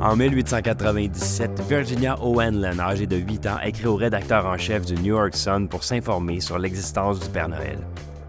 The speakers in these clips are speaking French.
En 1897, Virginia O'Hanlon, âgée de 8 ans, écrit au rédacteur en chef du New York Sun pour s'informer sur l'existence du Père Noël.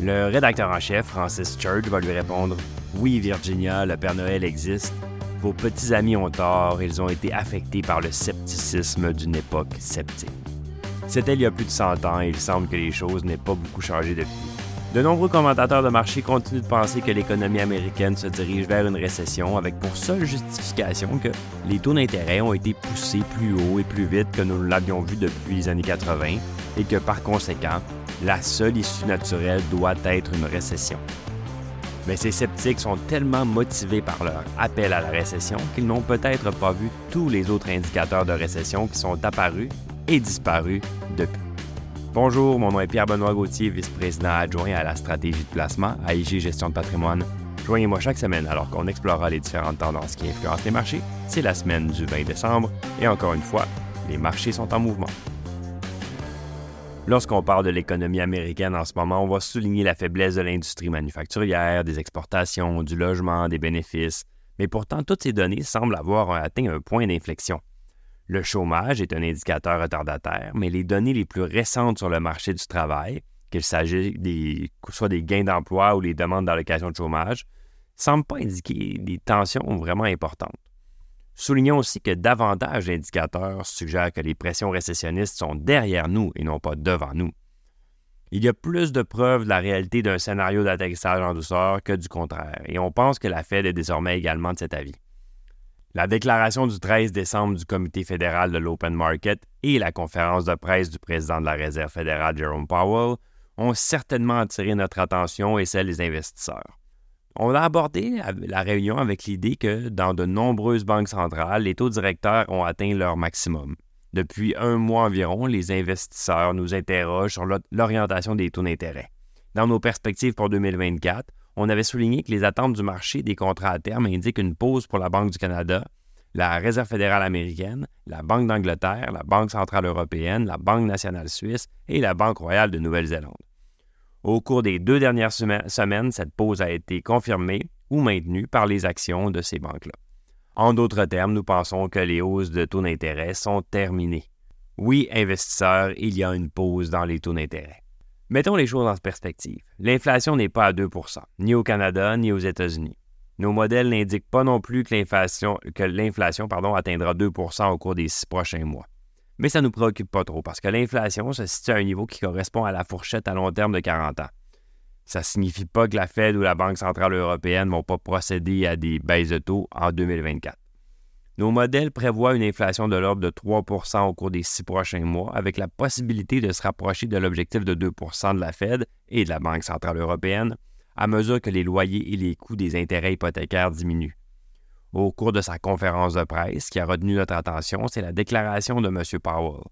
Le rédacteur en chef, Francis Church, va lui répondre Oui, Virginia, le Père Noël existe. Vos petits amis ont tort, ils ont été affectés par le scepticisme d'une époque sceptique. C'était il y a plus de 100 ans et il semble que les choses n'aient pas beaucoup changé depuis. De nombreux commentateurs de marché continuent de penser que l'économie américaine se dirige vers une récession avec pour seule justification que les taux d'intérêt ont été poussés plus haut et plus vite que nous l'avions vu depuis les années 80 et que par conséquent, la seule issue naturelle doit être une récession. Mais ces sceptiques sont tellement motivés par leur appel à la récession qu'ils n'ont peut-être pas vu tous les autres indicateurs de récession qui sont apparus et disparus depuis. Bonjour, mon nom est Pierre-Benoît Gauthier, vice-président adjoint à la stratégie de placement à Gestion de patrimoine. Joignez-moi chaque semaine alors qu'on explorera les différentes tendances qui influencent les marchés. C'est la semaine du 20 décembre et encore une fois, les marchés sont en mouvement. Lorsqu'on parle de l'économie américaine en ce moment, on va souligner la faiblesse de l'industrie manufacturière, des exportations, du logement, des bénéfices. Mais pourtant, toutes ces données semblent avoir atteint un point d'inflexion. Le chômage est un indicateur retardataire, mais les données les plus récentes sur le marché du travail, qu'il s'agisse des, soit des gains d'emploi ou les demandes d'allocation de chômage, ne semblent pas indiquer des tensions vraiment importantes. Soulignons aussi que davantage d'indicateurs suggèrent que les pressions récessionnistes sont derrière nous et non pas devant nous. Il y a plus de preuves de la réalité d'un scénario d'atterrissage en douceur que du contraire, et on pense que la Fed est désormais également de cet avis. La déclaration du 13 décembre du Comité fédéral de l'Open Market et la conférence de presse du président de la Réserve fédérale, Jerome Powell, ont certainement attiré notre attention et celle des investisseurs. On a abordé la réunion avec l'idée que dans de nombreuses banques centrales, les taux directeurs ont atteint leur maximum. Depuis un mois environ, les investisseurs nous interrogent sur l'orientation des taux d'intérêt. Dans nos perspectives pour 2024, on avait souligné que les attentes du marché des contrats à terme indiquent une pause pour la Banque du Canada, la Réserve fédérale américaine, la Banque d'Angleterre, la Banque centrale européenne, la Banque nationale suisse et la Banque royale de Nouvelle-Zélande. Au cours des deux dernières semaines, cette pause a été confirmée ou maintenue par les actions de ces banques-là. En d'autres termes, nous pensons que les hausses de taux d'intérêt sont terminées. Oui, investisseurs, il y a une pause dans les taux d'intérêt. Mettons les choses en perspective. L'inflation n'est pas à 2% ni au Canada ni aux États-Unis. Nos modèles n'indiquent pas non plus que l'inflation, atteindra 2% au cours des six prochains mois. Mais ça ne nous préoccupe pas trop parce que l'inflation se situe à un niveau qui correspond à la fourchette à long terme de 40 ans. Ça ne signifie pas que la Fed ou la Banque centrale européenne ne vont pas procéder à des baisses de taux en 2024. Nos modèles prévoient une inflation de l'ordre de 3% au cours des six prochains mois, avec la possibilité de se rapprocher de l'objectif de 2% de la Fed et de la Banque centrale européenne à mesure que les loyers et les coûts des intérêts hypothécaires diminuent. Au cours de sa conférence de presse, qui a retenu notre attention, c'est la déclaration de M. Powell.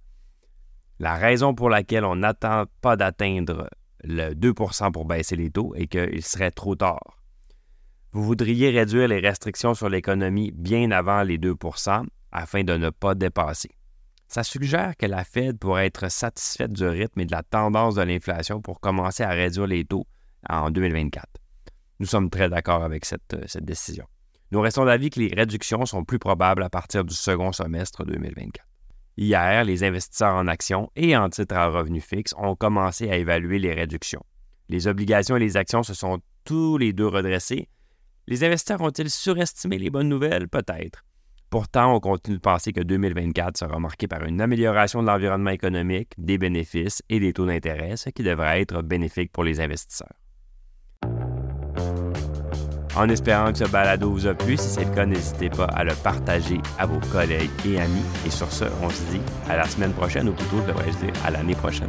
La raison pour laquelle on n'attend pas d'atteindre le 2% pour baisser les taux est qu'il serait trop tard. Vous voudriez réduire les restrictions sur l'économie bien avant les 2% afin de ne pas dépasser. Ça suggère que la Fed pourrait être satisfaite du rythme et de la tendance de l'inflation pour commencer à réduire les taux en 2024. Nous sommes très d'accord avec cette, euh, cette décision. Nous restons d'avis que les réductions sont plus probables à partir du second semestre 2024. Hier, les investisseurs en actions et en titres à revenus fixes ont commencé à évaluer les réductions. Les obligations et les actions se sont tous les deux redressés les investisseurs ont-ils surestimé les bonnes nouvelles? Peut-être. Pourtant, on continue de penser que 2024 sera marqué par une amélioration de l'environnement économique, des bénéfices et des taux d'intérêt, ce qui devrait être bénéfique pour les investisseurs. En espérant que ce balado vous a plu, si c'est le cas, n'hésitez pas à le partager à vos collègues et amis. Et sur ce, on se dit à la semaine prochaine, ou plutôt, devrais-je dire, à l'année prochaine.